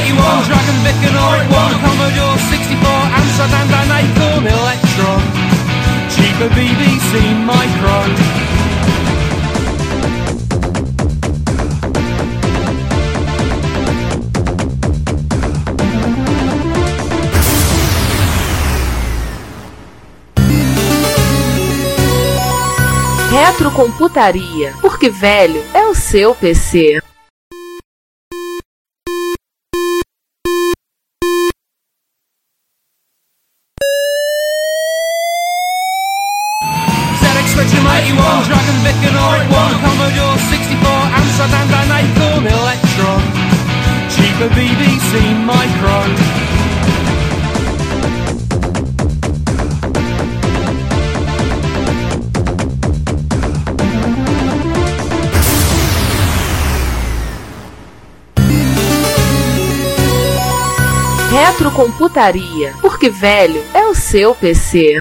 81, Dragon Vic and all one, Commodore 64, Amsterdam and Acorn Electron, cheaper BBC Micro. Retrocomputaria, porque velho é o seu PC. 81, Dragon Vic and all one, Commodore 64, Amsterdam and Acorn Electron, cheaper BBC Micro. Retrocomputaria, porque velho é o seu PC.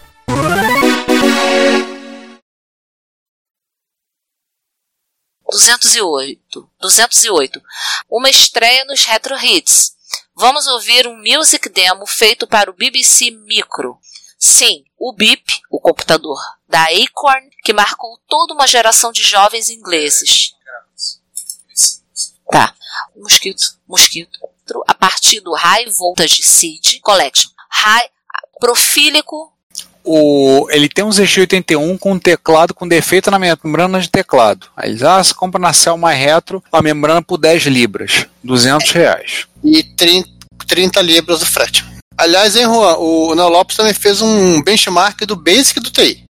Duzentos e oito, duzentos e oito. Uma estreia nos Retro Hits. Vamos ouvir um music demo feito para o BBC Micro. Sim, o BIP, o computador da Acorn, que marcou toda uma geração de jovens ingleses. Tá. Mosquito, mosquito. A partir do High Voltage Seed Collection. High, profílico. O, ele tem um ZX81 com um teclado com defeito na membrana de teclado. Aí eles, ah, você compra na Selma Retro a membrana por 10 libras, 200 reais. E 30, 30 libras do frete. Aliás, hein, Juan, o Neo Lopes também fez um benchmark do Basic do TI.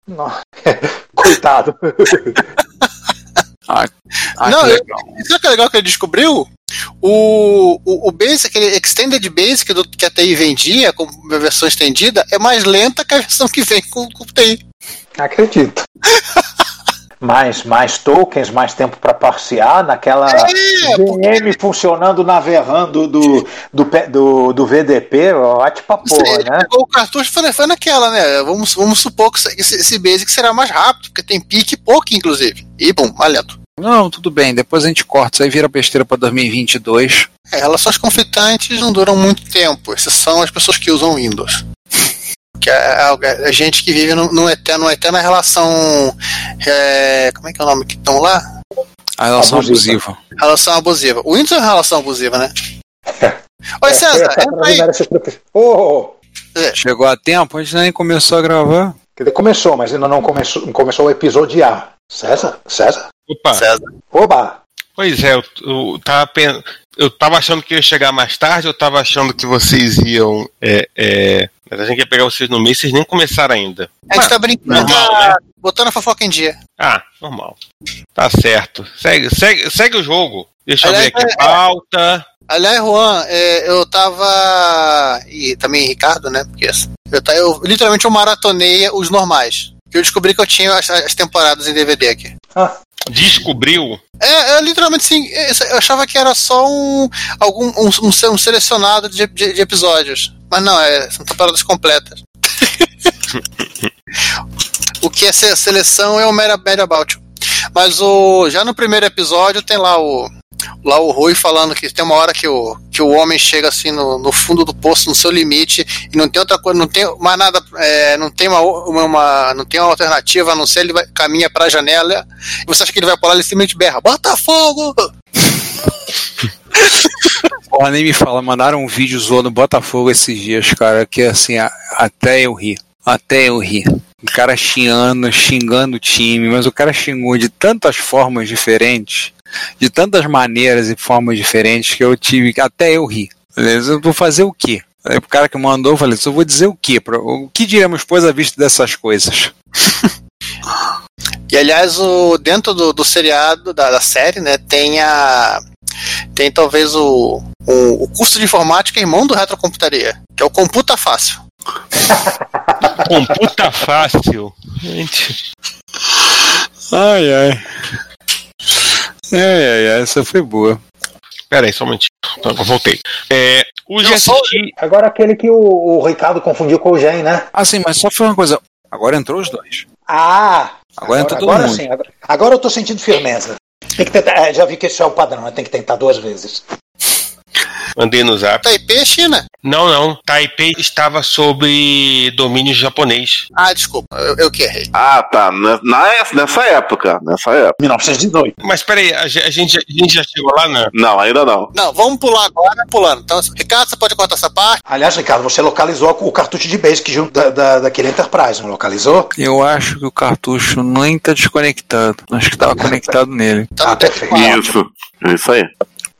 Coitado. Ah, ah, Não, que eu- legal. Sabe o que é legal que ele descobriu? O, o, o Basic, aquele Extended Basic do, que a TI vendia, com a versão estendida, é mais lenta que a versão que vem com, com o TI. Acredito. mais, mais tokens, mais tempo para parsear naquela É, VM funcionando na VRAM do, do, do, do, do VDP, ótima porra, Você né? o cartucho foi, foi naquela, né? Vamos, vamos supor que esse, esse Basic será mais rápido, porque tem pique pouco, inclusive. E, bom, mais lento. Não, tudo bem, depois a gente corta, isso aí vira besteira pra 2022. É, relações conflitantes não duram muito tempo, exceção as pessoas que usam Windows. Que é, é- é gente que vive num, num eterno, numa eterna relação. é, como é que é o nome que estão lá? A relação Abusiva. abusiva. Relação abusiva. O Windows é uma relação abusiva, né? Oi, César, É, entra aí. Ô, Chegou a tempo, a gente nem começou a gravar. quer dizer, começou, mas ainda não começou, começou o episodiar. César? César? Opa, César. Oba! pois é, eu, eu, tava, pen- eu tava achando que ia chegar mais tarde, eu tava achando que vocês iam. É, é, mas a gente ia pegar vocês no meio, vocês nem começaram ainda. A gente tá brincando, Normal, tá né? botando a fofoca em dia. Ah, normal. Tá certo. Segue, segue, segue o jogo. Deixa eu ver Aliás, aqui é- a pauta. Aliás, Juan, é, eu tava. E também Ricardo, né? Porque eu, ta- eu literalmente eu maratonei os normais. Que eu descobri que eu tinha as, as temporadas em DVD aqui. Descobriu. É, é literalmente sim. isso- Eu achava que era só um, algum, um, um um selecionado de, de- de episódios. Mas não, é, são temporadas completas. o que é se- seleção é o Mera Mera About. Mas o, já no primeiro episódio tem lá o. Lá o Rui falando que tem uma hora que o, que o homem chega assim no, no fundo do poço, no seu limite, e não tem outra coisa, não tem mais nada, é, não tem uma, uma, uma- não tem uma alternativa, a não ser ele vai, caminha pra janela, e você acha que ele vai pular, ele simplesmente berra, Botafogo! Porra, nem me fala, mandaram um vídeo zoando Botafogo esses dias, cara, que assim, a- até eu ri. Até eu ri. O cara xingando, xingando o time, mas o cara xingou de tantas formas diferentes, de tantas maneiras e formas diferentes, que eu tive que até eu ri. Beleza? Eu vou fazer o quê? Aí o cara que mandou, eu falei, eu vou dizer o quê? O que diremos, pois, à vista dessas coisas? E aliás, o, dentro do, do seriado, da, da série, né, tem a. Tem talvez o, o, o curso de informática irmão do Retrocomputaria, que é o Computa Fácil. Computa fácil. Gente. Ai, ai. Ai, ai, ai, essa foi boa. Pera aí, só um momentinho. Então, voltei. É, o GST. Agora aquele que o, o Ricardo confundiu com o Gen, né? Ah, sim, mas só foi uma coisa. Agora entrou os dois. Ah! Agora entrou todo agora mundo. sim, agora, agora eu tô sentindo firmeza. Tem que tentar, é, já vi que esse é o padrão, né? tem que tentar duas vezes. Mandei no zap. Taipei é China. Não, não. Taipei estava sob domínio japonês. Ah, desculpa, eu, eu que errei. Ah, tá. Na, na- nessa época. Nessa época. 1918. Mas peraí, a, a gente, a gente já chegou lá, né? Não, ainda não. Não, vamos pular agora, pulando. Então, Ricardo, você pode contar essa parte? Aliás, Ricardo, você localizou o cartucho de Basic junto da, da, daquele Enterprise, não localizou? Eu acho que o cartucho nem tá desconectado. Acho que tava conectado nele. Então, Ah, perfeito. que. Isso. Isso aí.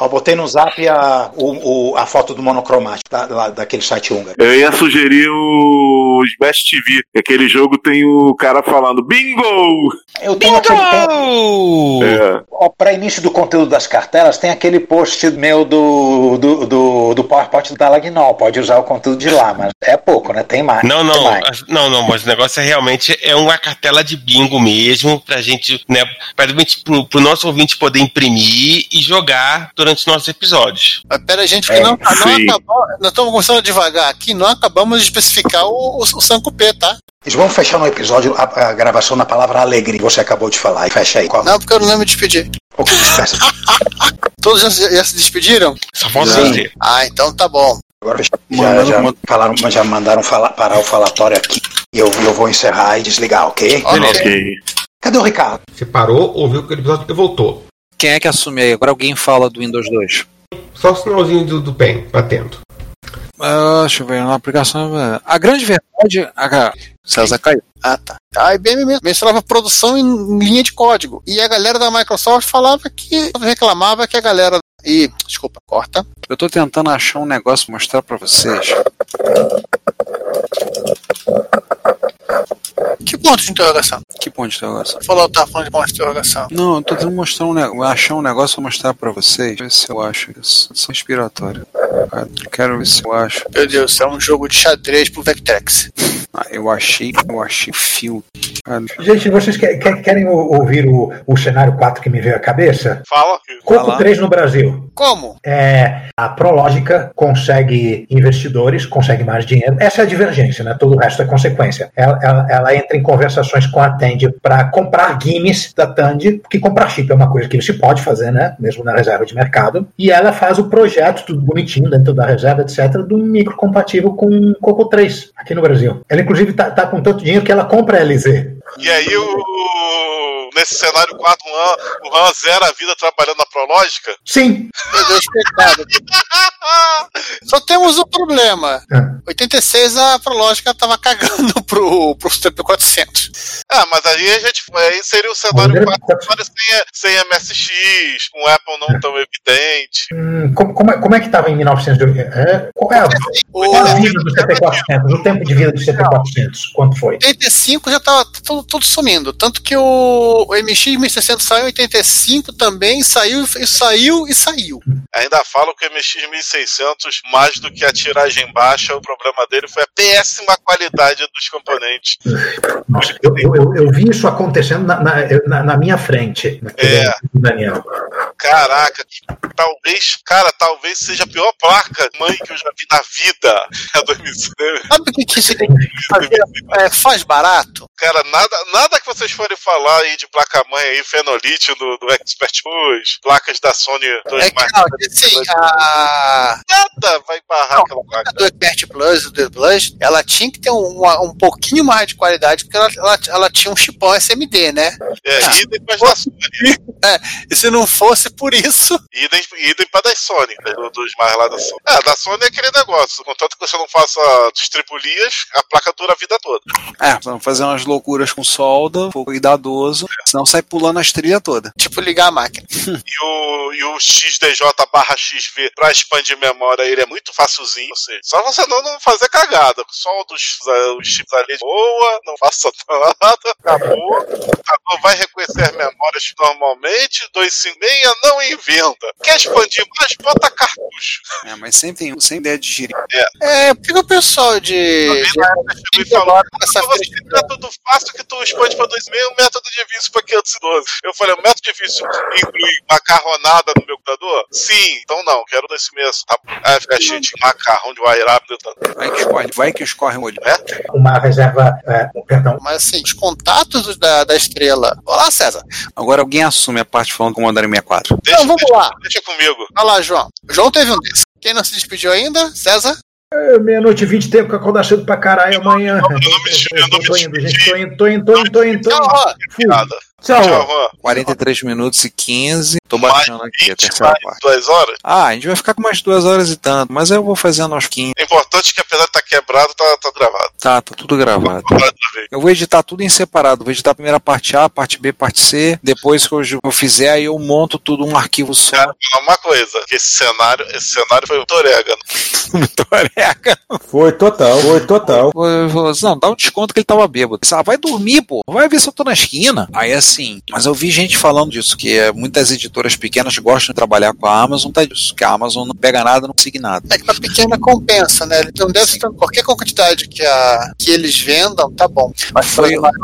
Ó, botei no zap a, o, o- a foto do monocromático da, daquele site húngaro. Eu ia sugerir o Smash TV. que Aquele jogo tem o cara falando Bingo! Eu tenho aquele. tem- Oh! É. Ó, Para início do conteúdo das cartelas, tem aquele post meu do, do, do, do PowerPoint da Lagnol. Pode usar o conteúdo de lá, mas é pouco, né? Tem mais. Não, não, mais. não, não, mas o negócio é realmente é uma cartela de bingo mesmo, pra gente, né, pra, gente- pro, pro nosso ouvinte poder imprimir e jogar durante os nossos episódios. Mas pera, gente, É, que não, não acabou. Nós estamos começando devagar aqui, não acabamos de especificar o, o, o Sankupê, tá? Eles vão fechar no episódio a, a gravação na palavra alegre, você acabou de falar. E fecha aí. Qual? Não, porque eu não lembro de que dispersa? Todos já, se- já se despediram? Só falta você. Ah, então tá bom. Agora já, já, falaram, já mandaram falar, parar o falatório aqui. E eu, eu vou encerrar e desligar, ok? Ok. Ok. Cadê o Ricardo? Você parou, ouviu aquele episódio e voltou. Quem é que assume aí? Agora alguém fala do Windows 2. Só o sinalzinho do, do PEN batendo. Ah, deixa eu ver, na aplicação. A grande verdade. A César caiu. Ah, tá. A IBM mesmo mencionava produção em linha de código. E a galera da Microsoft falava que. reclamava que a galera. E. Desculpa, corta. Eu tô tentando achar um negócio pra mostrar pra vocês. Que ponto de interrogação? Que ponto de interrogação? Falou, tá falando de ponto de interrogação. Não, eu tô tentando mostrar um, ne- achar um negócio pra mostrar pra vocês. Ver se eu acho isso. São inspiratório. Cara, Quero ver se eu acho. Meu Deus, é um jogo de xadrez pro Vectrex. Ah, eu achei, eu achei fio. Cara, Gente, vocês que- que- querem ou- ouvir o, o cenário 4 que me veio à cabeça? Fala. Coco lá. 3 no Brasil. Como? É, a Prológica consegue investidores, consegue mais dinheiro. Essa é a divergência, né? Todo o resto é consequência. Ela, ela- ela entra em conversações com a Tand para comprar games da Tand, porque comprar chip é uma coisa que se pode fazer, né? Mesmo na reserva de mercado. E ela faz o projeto, tudo bonitinho, dentro da reserva, etc., do micro compatível com Coco 3 aqui no Brasil. Ela, inclusive, tá, tá com tanto dinheiro que ela compra a LZ. E aí, o... nesse cenário 4, o Han, o Han zera a vida trabalhando na Prológica? Sim. Meu Deus, coitado. Só temos um problema. Ah. 86 a Prológica tava cagando pro, pro TP400. Ah, mas aí a gente. Aí seria o cenário Mas 4 ele- cenário sem, sem MSX, com Apple não tão evidente. Hum, como, como é, como é que estava em 1900? É, qual é a, O é a vida do CP400? O tempo de vida do CP400? Quanto foi? 85 já tava tudo, tudo sumindo. Tanto que o, o MX 1600 saiu em 85 também, saiu e saiu e saiu. Ainda falo que o MX 1600, mais do que a tiragem baixa, o problema dele foi a péssima qualidade dos componentes. Nossa, eu, eu, eu, eu vi isso acontecendo na, na, na- na minha frente, É. Daniel. Caraca, talvez, cara, talvez seja a pior placa mãe que eu já vi na vida. A 2000. Sabe o que, que isso é, faz barato? Cara, nada, nada que vocês forem falar aí de placa-mãe aí, Fenolite do, do Expert Plus, placas da Sony 2 É que, não, assim, a, nada vai barrar aquela placa. a do Expert Plus, do The Plus, ela tinha que ter um, uma- um pouquinho mais de qualidade, porque ela, ela, ela tinha um chipão SMD, né? É, Ah. idem para da Sony. E se não fosse por isso, Idem, idem para das Sony, né, do- dos mais lá da Sony. É, da Sony é aquele negócio. Contanto que você não faça distribulias, a placa dura a vida toda. É, vamos fazer umas loucuras com solda, fogo cuidadoso, senão sai pulando as trilhas toda. tipo, ligar a máquina. E o, e o XDJ barra XV pra expandir memória, ele é muito facilzinho. Ou seja, só você não, não fazer cagada. Só dos os chips ali boa, não faça nada, acabou. O computador vai reconhecer memórias normalmente, 256 não inventa. Quer expandir mais? Bota cartucho. É, mas sempre tem sempre ideia de girar. É, por que que o pessoal de. de Me falou, essa você tem método fácil que tu expande pra 2,5 o método de vício pra 512. Eu falei, o método de vício inclui macarronada no meu computador? Sim, então não, quero 2,5. Tá? Aí fica cheio de macarrão de wire dentro. Vai que escorre, vai que escorre o olho. Uma reserva. É, perdão. Mas assim, os contatos da, da estrela. Olá, César. Agora alguém assume a parte falando do Commodore 64. Deixa, Então vamos deixa, lá. deixa comigo. Olha lá, João. O João teve um desses. Quem não se despediu ainda? César? É, Meia-noite e vinte, tempo que acordar cedo pra caralho amanhã. Eu indo, tô indo. Tô indo. Fui. Tchau. Tchau, Juan. 43 minutos e 15. Tô baixando aqui a terceira Mais parte. duas horas? Ah, a gente vai ficar com umas duas horas e tanto, mas eu vou fazendo aos 15. É importante que apesar de estar quebrado, tá, tá gravado. Tá, tá tudo gravado. Vez. Eu vou editar tudo em separado. Vou editar a primeira parte A, parte B, parte C. Depois que eu eu fizer, aí eu monto tudo um arquivo só. Cara, uma coisa, que esse cenário, esse cenário foi o Torégano. Muito orega. Foi total, foi total. Falou assim, não, dá um desconto que ele tava bêbado. Ah, vai dormir, pô. Vai ver se eu tô na esquina. Aí assim, mas eu vi gente falando disso, que é, muitas editoras pequenas gostam de trabalhar com a Amazon, tá disso, que a Amazon não pega nada, não consiga nada. É que pra pequena compensa, né? Então deve ser qualquer quantidade que, a, que eles vendam, tá bom. Mas os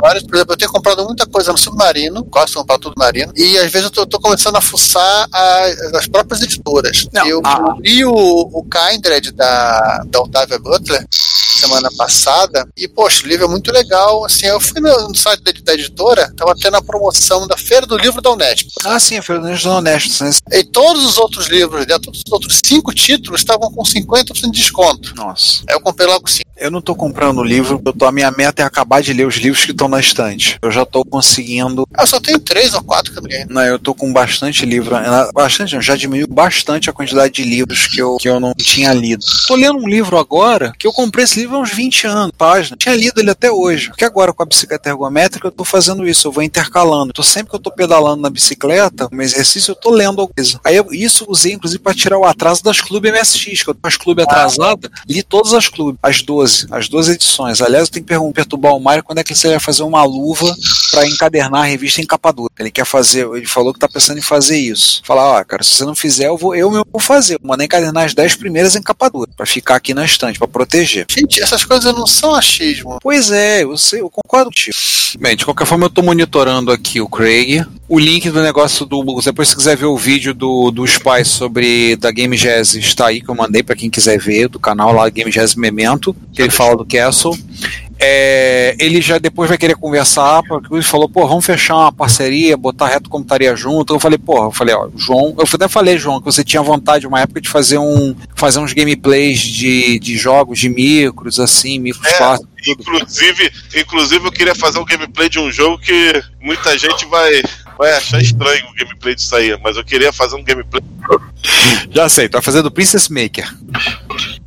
maiores, por exemplo, eu tenho comprado muita coisa no submarino, gosto de comprar tudo marino, e às vezes eu tô, tô começando a fuçar a- as próprias editoras. Não, eu a- li o, o Kindred da, da Octavia Butler semana passada, e poxa, o livro é muito legal. Assim, eu fui no, no site da, da editora, tava tendo a promoção da Feira do Livro da Unesp. Ah, sim, a Fernandes são honestos, né? E todos os outros livros, né, todos os outros cinco títulos estavam com 50% de desconto. Nossa. Aí eu comprei logo cinco. Eu não tô comprando livro, eu tô, a minha meta é acabar de ler os livros que estão na estante. Eu já tô conseguindo. Eu só tenho três ou quatro que eu ganhei. Não, eu tô com bastante livro. eh, Bastante, não, já diminuiu bastante a quantidade de livros que eu, que eu não tinha lido. Tô lendo um livro agora que eu comprei esse livro há uns 20 anos, página. Tinha lido ele até hoje. Porque agora com a bicicleta ergométrica eu tô fazendo isso, eu vou intercalando. Tô sempre que eu tô pedalando na bicicleta, um exercício, eu tô lendo alguma coisa. Aí eu, isso eu usei inclusive para tirar o atraso das clubes MSX, que eu tô com as clubes atrasadas, li todas as clubes, as 12, as 12 edições. Aliás, eu tenho que pergun- perturbar o Mário quando é que você vai fazer uma luva para encadernar a revista em capa dura. Ele quer fazer, ele falou que tá pensando em fazer isso. Falar, ó, cara, se você não fizer, eu vou, eu mesmo vou fazer. Vou mandar encadernar as 10 primeiras em capa dura, para ficar aqui na estante, para proteger. Gente, essas coisas não são achismo. Pois é, eu sei, eu concordo contigo. Bem, de qualquer forma, eu tô monitorando aqui o Craig. O link do negócio do. Depois, se quiser ver o vídeo do, do Spy sobre da Game Jazz, está aí que eu mandei pra quem quiser ver, do canal lá Game Jazz Memento, que ele fala do Castle. É, ele já depois vai querer conversar, porque ele falou, pô, vamos fechar uma parceria, botar reto como estaria junto. Eu falei, pô, eu falei, ó, João, eu até falei, João, que você tinha vontade uma época de fazer um fazer uns gameplays de, de jogos de micros, assim, micros É, clássicos. Inclusive, inclusive, eu queria fazer um gameplay de um jogo que muita gente vai, vai achar estranho o gameplay disso aí, mas eu queria fazer um gameplay. Já sei, tá fazendo Princess Maker.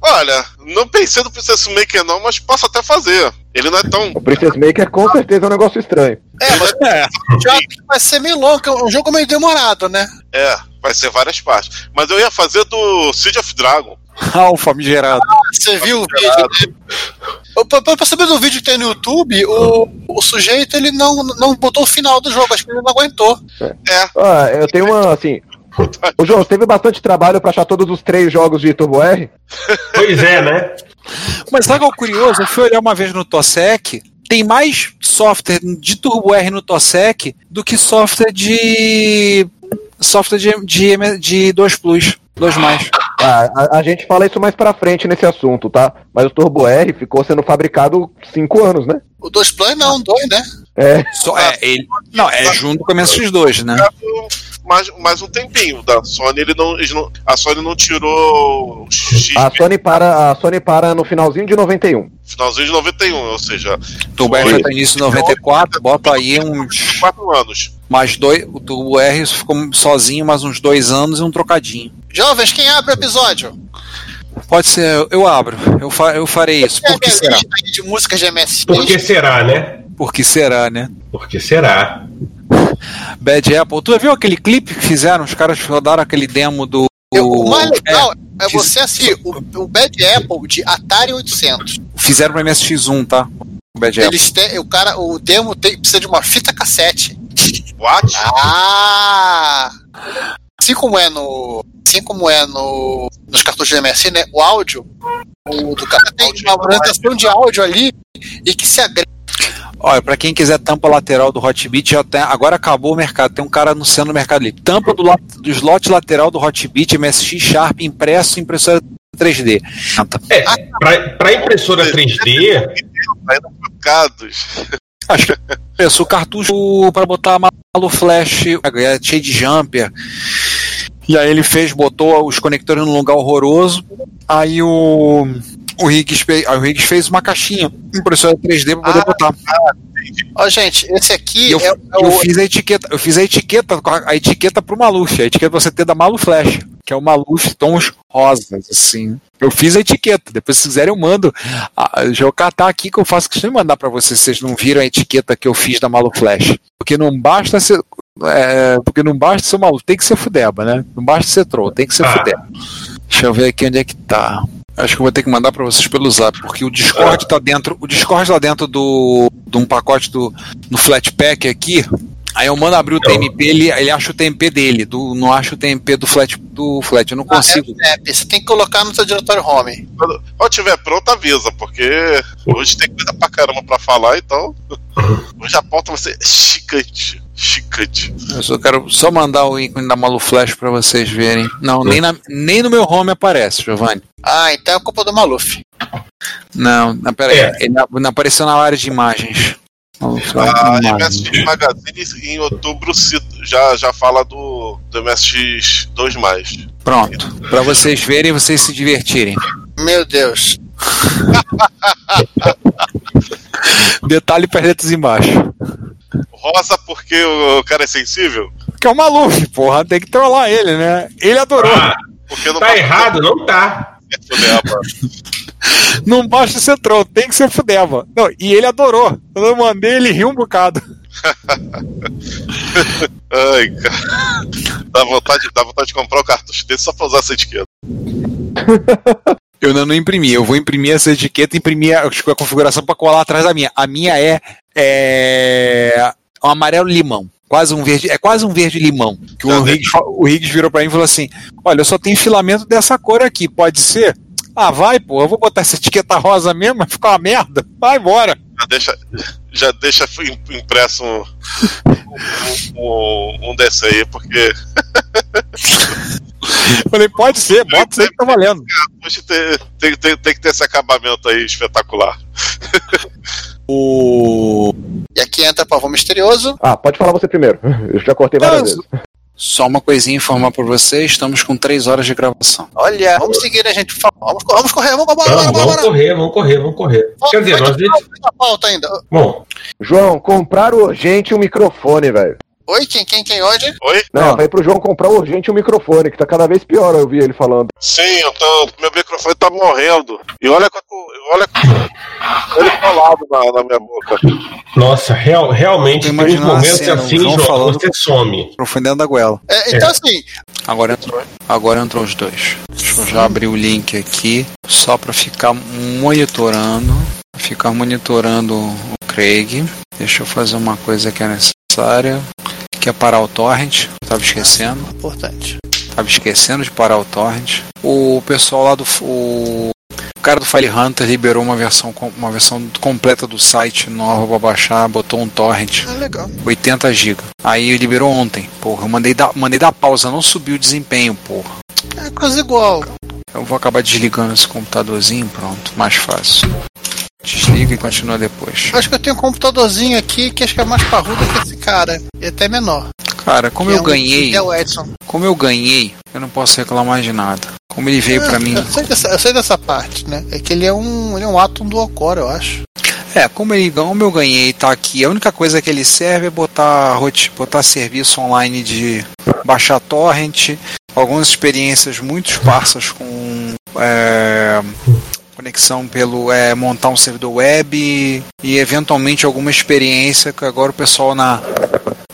Olha, não pensei no Princess Maker não, mas posso até fazer. Ele não é tão. O Princess Maker com certeza é um negócio estranho. É, mas o jogo vai ser meio longo, é um jogo meio demorado, né? É, vai ser várias partes. Mas eu ia fazer do Siege of Dragon. Ah, o famigerado. Você viu o vídeo? Pra saber do vídeo que tem no YouTube, o, o sujeito ele não, não botou o final do jogo, acho que ele não aguentou. É. Ah, eu tenho uma, assim. Ô, João, você teve bastante trabalho pra achar todos os três jogos de Turbo R? Pois é, né? Mas sabe é o curioso? Eu fui olhar uma vez no Tosec, tem mais software de Turbo R no Tosec do que software de. software de, de, de 2 Plus, 2 mais. Ah, a, a gente fala isso mais pra frente nesse assunto, tá? Mas o Turbo R ficou sendo fabricado cinco anos, né? O 2 Play não, dois, né? É. Só, é, ele, não, é junto com o MSX2, né? Mais, mais um tempinho da Sony, ele não, eles não- a Sony não tirou A Sony para, a Sony para no finalzinho de 91. finalzinho de 91, ou seja, Turbo R já tá início de 94, bota aí uns. 4 anos. Mais dois. O Turbo R ficou sozinho mais uns dois anos e um trocadinho. Jovens, quem abre o episódio? Pode ser, eu abro, eu, fa, eu farei isso. É Por que minha será? aí de músicas de MSX. Por que será, né? Por que será, né? Por que será? Bad Apple. Tu viu aquele clipe que fizeram? Os caras rodaram aquele demo do. O mais legal é, fiz- você assistir o, o Bad Apple de Atari 800. Fizeram pro MSX1, tá? O Bad Apple. Eles têm, o cara, o demo tem, precisa de uma fita cassete. What? Ah! Assim como é no, assim como é no nos cartuchos de MSI, né? O áudio o do cara tem uma apresentação de áudio ali e que se agrega. Olha, pra quem quiser tampa lateral do Hotbit, já tem, agora acabou o mercado. Tem um cara anunciando no Mercado Livre. Tampa do, do slot lateral do Hotbit, MSX Sharp, impresso, impressora 3D. É, pra, pra impressora 3D, Acho que pensou cartucho pra botar malo flash, é cheio de jumper. E aí ele fez, botou os conectores num lugar horroroso. Aí o. O Riggs, fez, aí o Riggs fez uma caixinha impressora 3D pra poder botar. Ó, gente, esse aqui eu, é, é eu o. fiz a etiqueta, eu fiz a etiqueta, a etiqueta pro Maluf, a etiqueta você ter da Malu Flash, que é o Maluf tons rosas, assim. Eu fiz a etiqueta, depois se quiserem eu mando. Ah, eu catar aqui que eu faço questão de mandar pra vocês, se vocês não viram a etiqueta que eu fiz da Malu Flash. Porque não basta ser. é, porque não basta ser maluco, tem que ser fudeba, né? Não basta ser troll, tem que ser Ah. fudeba. Deixa eu ver aqui onde é que tá. Acho que eu vou ter que mandar pra vocês pelo zap, porque o Discord tá dentro. O Discord tá dentro do. de um pacote do. no Flatpak aqui. Aí eu mando abrir o TMP, ele, ele acha o TMP dele, do, não acha o TMP do Flat. do Flat. Eu não consigo. É, é, você tem que colocar no seu diretório home. Quando, quando tiver pronto, avisa, porque hoje tem coisa pra caramba pra falar, então. Hoje a pauta vai ser chicante. Chicante. Eu só quero só mandar o ícone da Malu Flash pra vocês verem. Não, nem, na- nem no meu home aparece, Giovanni. Ah, então é culpa do Maluf. Não, não pera aí. Ele não apareceu na área de imagens. A imagens. MSX Magazine em outubro já, já fala do, do MSX 2. Pronto. Pra vocês verem e vocês se divertirem. Meu Deus. Detalhe para letras embaixo. Rosa porque o cara é sensível? Que é o Maluf, porra. Tem que trollar ele, né? Ele adorou. Porque não Tá errado, não tá. Não basta ser troll, tem que ser fudeva. Não, e ele adorou. Quando eu mandei, ele riu um bocado. Ai, cara. Dá vontade, dá vontade de comprar o cartucho desse só pra usar essa etiqueta. Eu ainda não imprimi. Eu vou imprimir essa etiqueta e imprimir a, a configuração para colar atrás da minha. A minha é, é um amarelo limão. Quase um verde, é quase um verde limão. Que o Riggs, fa- o Riggs virou para mim e falou assim: Olha, eu só tenho filamento dessa cor aqui, pode ser? Ah, vai, pô, eu vou botar essa etiqueta rosa mesmo, vai ficar uma merda. Vai embora. Já deixa, já deixa im- impresso um, um, um, um desse aí, porque. Falei, pode ser, bota isso aí que tá valendo. Tem, tem, tem, tem que ter esse acabamento aí espetacular. O. E aqui entra pavão misterioso. Ah, pode falar você primeiro. Eu já cortei várias vezes. Só uma coisinha informar para vocês: estamos com três horas de gravação. Olha, vamos seguir a gente. Vamos, vamos correr, vamos, Vamos, vamos bora. correr, vamos correr, vamos correr. Quer dizer, nós. A pauta ainda. Bom, João, comprar urgente um microfone, velho. Oi, quem, quem, quem hoje? Oi? Não, vai pro João comprar urgente um microfone, que tá cada vez pior, eu vi ele falando. Sim, eu tô, meu microfone tá morrendo. E olha com, olha ele colado na, na minha boca. nossa, real, realmente Tô tem uns imaginando a momentos cena, o assim, João falando- você some. Microfone dentro da goela. É, então, assim, Agora entrou, agora entrou os dois. Deixa eu já abrir o link aqui, só para ficar monitorando. Ficar monitorando o Craig. Deixa eu fazer uma coisa que é necessária. Que é parar o torrent. Tava esquecendo. importante. Tava esquecendo de parar o torrent. O pessoal lá do. O, o cara do File Hunter liberou uma versão, uma versão completa do site nova pra baixar, botou um torrent. Ah, legal. 80 GB. Aí liberou ontem. Porra, eu mandei dar, mandei dar pausa, não subiu o desempenho, porra. É quase igual. Eu vou acabar desligando esse computadorzinho, pronto, mais fácil. E continua depois. Acho que eu tenho um computadorzinho aqui que acho que é mais parrudo que esse cara. E até menor. Cara, como Que eu é um- ganhei, É o Edson. como eu ganhei, eu não posso reclamar de nada. Como ele veio Ah, pra mim, Eu sei, dessa, eu sei dessa parte, né? É que ele é um, ele é um Atom dual core, eu acho. É, como, ele, como eu ganhei tá aqui, a única coisa que ele serve é botar, botar serviço online de baixar torrent, algumas experiências muito esparsas com é, conexão pelo é, montar um servidor web e eventualmente alguma experiência que agora o pessoal na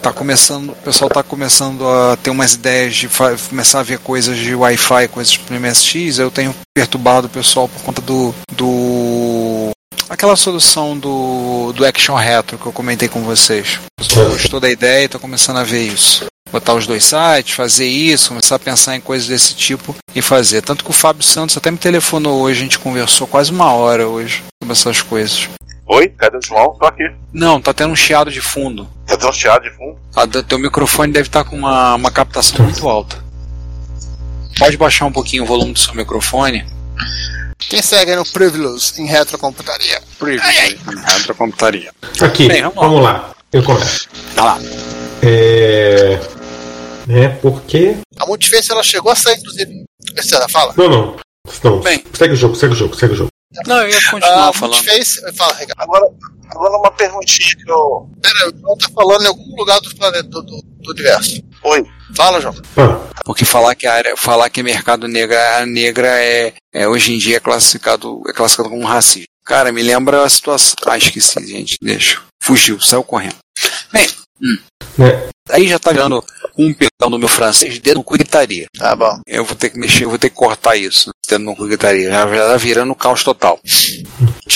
tá começando, o pessoal tá começando a ter umas ideias de começar a ver coisas de Wi-Fi, coisas pro MSX, eu tenho perturbado o pessoal por conta do do aquela solução do, do Action Retro que eu comentei com vocês. O pessoal gostou da ideia e está começando a ver isso. Botar os dois sites, fazer isso, começar a pensar em coisas desse tipo e fazer. Tanto que o Fábio Santos até me telefonou hoje, a gente conversou quase uma hora hoje sobre essas coisas. Oi, cadê o João? Tô aqui. Não, tá tendo um chiado de fundo. Tá tendo um chiado de fundo? A do teu microfone deve estar com uma, uma captação muito alta. Pode baixar um pouquinho o volume do seu microfone. Quem segue no Privilege em retrocomputaria? Privilege em retrocomputaria. Aqui, Bem, vamos vamos, lá. lá. Eu começo. Tá lá. É... né? Porque. A Multiface ela chegou a sair, inclusive. César, fala. Não, não. Não. segue o jogo, segue o jogo, segue o jogo. Não, eu ia continuar Ah, falando. Multiface, fala, Ricardo. Agora, agora uma perguntinha que eu. Pera, o João tá falando em algum lugar do planeta do, do, do universo. Oi. Fala, João. Porque falar que a área, falar que mercado negra, negra é, é hoje em dia é classificado, é classificado como racismo. Cara, me lembra a situação. Ah, esqueci, gente. Deixa. Fugiu, saiu correndo. Bem, hum. aí já tá virando um perdão no meu francês, dedo no cu gritaria. Tá bom. Eu vou ter que mexer, eu vou ter que cortar isso. Dedo no cu gritaria. Já, já tá virando caos total.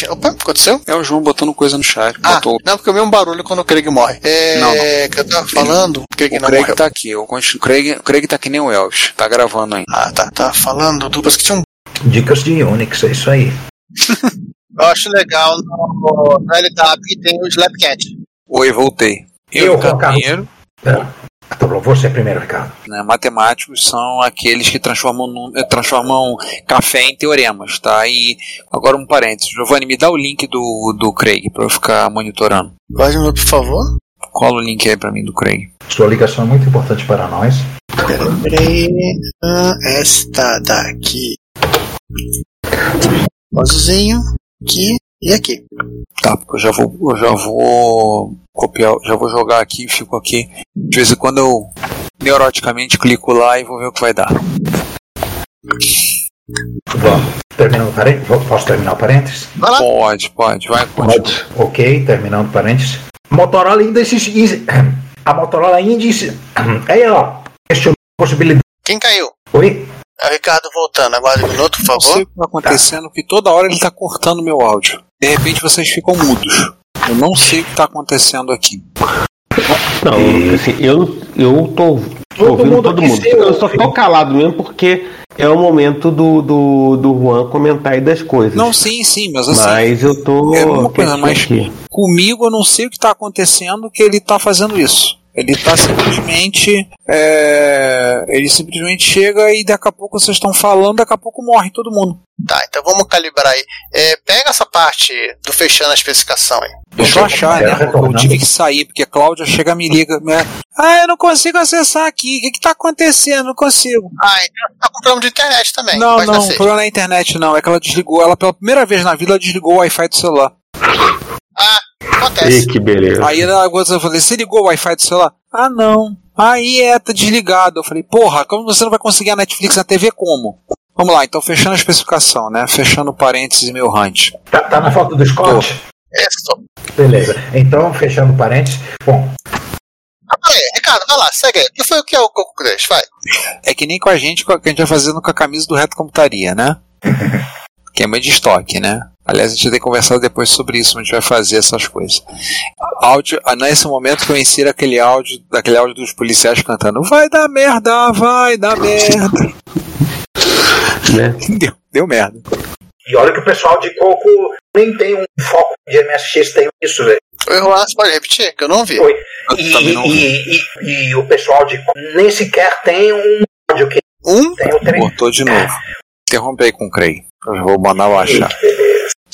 Opa, aconteceu? É o João botando coisa no chat. Ah, botou não, porque eu vi um barulho quando o Craig morre. É. Não, não. que eu tava falando. O Craig o não Craig morreu. tá aqui. Continuo, Craig, o Craig tá que nem o Elvis. Tá gravando ainda. Ah, tá. Tá falando do. Que tinha um. Dicas de Unix, é isso aí. Eu acho legal no, no LW que tem o Slapcat. Oi, voltei. Eu, Eu, Ricardo. Pinheiro, Tá bom, você primeiro, Ricardo. né, matemáticos são aqueles que transformam, eh, transformam café em teoremas, tá? E agora um parênteses. Giovanni, me dá o link do, do Craig pra eu ficar monitorando. Novo, por favor. Cola o link aí pra mim do Craig. Sua ligação é muito importante para nós. Peraí. Ah, esta daqui. Mozinho. Aqui e aqui. Tá, porque eu já vou, eu já vou copiar, já vou jogar aqui e fico aqui. De vez em quando eu neuroticamente clico lá e vou ver o que vai dar. Vamos. Terminando parênteses? Posso terminar o parênteses? Pode, pode, vai, Pode. Ok, terminando parênteses. Motorola ainda insiste. A Motorola ainda insiste. Aí, ó. Questionou a possibilidade. Quem caiu? Oi? É o Ricardo voltando. Aguarde um minuto, por Não sei favor. o que tá acontecendo, que toda hora ele tá cortando meu áudio. De repente vocês ficam mudos. Eu não sei o que tá acontecendo aqui. Não, assim, eu, eu tô, tô ouvindo mundo todo mundo. Eu só tô calado mesmo porque é o momento do, do, do Juan comentar aí das coisas. Não, sim, sim, mas assim. Mas eu tô. É uma coisa, mas aqui. comigo eu não sei o que tá acontecendo que ele tá fazendo isso. Ele tá simplesmente. é, ele simplesmente chega e daqui a pouco vocês estão falando, daqui a pouco morre todo mundo. Tá, então vamos calibrar aí. É, pega essa parte do fechando a especificação aí. Deixa eu achar, né? Eu tive que sair, porque a Cláudia chega me liga. Né? Ah, eu não consigo acessar aqui. O que, que tá acontecendo? Não consigo. Ah, então tá com problema de internet também. Não, não, seis. problema na internet não. É que ela desligou, ela pela primeira vez na vida ela desligou o Wi-Fi do celular. Ah, acontece. Ih, que beleza. Aí ela eu falei, você ligou o Wi-Fi do celular? Ah, não. Aí é, tá desligado. Eu falei, porra, como você não vai conseguir a Netflix na TV como? Vamos lá, então fechando a especificação, né? Fechando parênteses meu hunt. Tá, tá na foto do Scott? Isso. Beleza. Então, fechando parênteses. Bom, Ah, peraí, Ricardo, vai lá, segue aí. O que foi o que é o Coco Crush? Vai. É que nem com a gente, que a gente vai fazendo com a camisa do Reto Computaria, né? que é meio de estoque, né? Aliás, a gente tem que conversar depois sobre isso, a gente vai fazer essas coisas. Áudio, ah, nesse momento que eu insiro aquele áudio, daquele áudio dos policiais cantando, vai dar merda, vai dar merda. Né? Deu, deu merda. e olha que o pessoal de Coco nem tem um foco de MSX, tem isso, velho. Juan, você pode repetir? Que eu não vi. Oi. Eu E, não vi. e, e- e o pessoal de Coco nem sequer tem um áudio que Um? tem trem. Botou de novo. Interrompe aí com o Craig. Eu vou mandar baixar.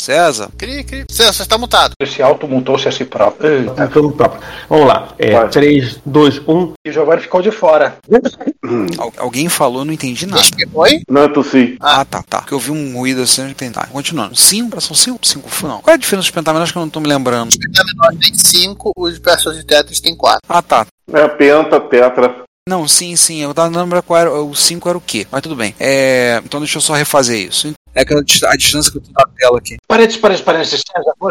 César? Cri, cri. César, você está mutado. Esse automutou-se a si próprio. Tá tudo top. Vamos lá. É, Vai. 3, 2, 1. E o Giovanni ficou de fora. Al- alguém falou, eu não entendi nada. Oi? Não, tossi. Ah, tá, tá. Porque eu vi um ruído assim, eu não entendi. Tá, continuando. Cinco? São cinco? Cinco? Não. Qual é a diferença dos pentamenores que eu não tô me lembrando? O menor tem 5, os versos de Tetris tem 4. Ah, tá. É penta, tetra. Não, sim, sim. Eu tava lembrando qual era. O 5 era o quê? Mas tudo bem. É, então deixa eu só refazer isso. É aquela a distância que eu tô na tela aqui. Parênteses, parênteses, parênteses.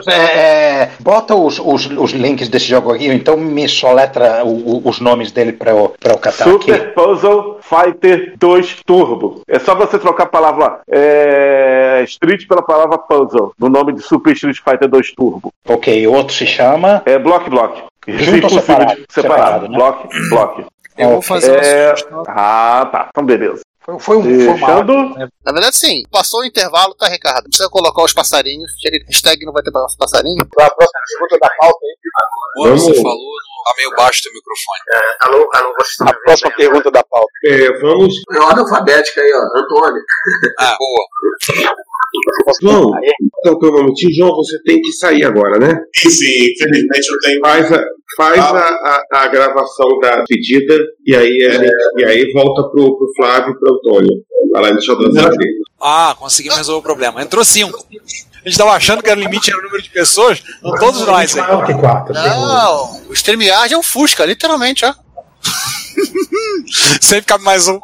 É, é, bota os, os, os links desse jogo aqui, então me soletra o- o- os nomes dele pra eu, pra eu catar aqui. Super Puzzle Fighter 2 Turbo. É só você trocar a palavra é, Street pela palavra Puzzle, no nome de Super Street Fighter 2 Turbo. Ok, o outro se chama. É Block Block. Junto separado? de- Separado. Separado, né? Block Block. Eu vou fazer É... uma sugestão. Ah, tá. Então beleza. Foi, foi um Deixando. né? Na verdade, sim. Passou o intervalo, tá, Ricardo? Precisa colocar os passarinhos. Hashtag não vai ter passarinho. A próxima pergunta da pauta aí. Pô, você falou, no- tá meio baixo o microfone. Alô, alô, você A próxima pergunta da pauta. É, vamos. É ordem alfabética aí, ó. Antônio. Ah, boa. João, então, teu momentinho, João, você tem que sair agora, né? Sim, sim, infelizmente eu tenho. Faz a, faz Ah. a, a, a gravação da pedida e aí, a gente, e aí volta pro, pro Flávio e pro Antônio. Vai lá, deixa eu. Ah, conseguimos resolver o problema. Entrou cinco. A gente tava achando que era o limite era o número de pessoas, não todos nós aí. Maior que quatro. Não, o StreamYard é um Fusca, literalmente, ó. Sempre cabe mais um.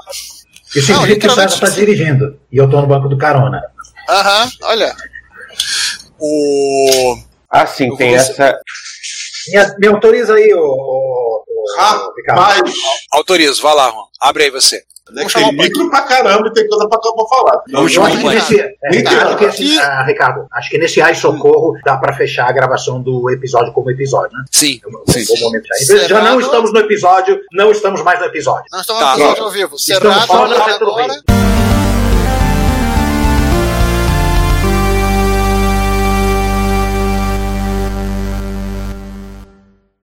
Isso significa que o César está dirigindo. E eu tô no banco do carona. Aham, olha. O. Ah, sim, tem essa. Me, me autoriza aí, o, o, o Ricardo. Autorizo, vai lá, Juan. Abre aí você. Né, que tem micro pra caramba e tem coisa pra, pra falar. Eu acho que nesse, é, Ricardo, acho que esse- ah, Ricardo, acho que nesse Ai Socorro dá pra fechar a gravação do episódio como episódio, né? Sim. sim. Bom momento já. Já não estamos no episódio, não estamos mais no episódio. Não estamos Tá. no episódio ao vivo. Estamos Cerrado só no agora.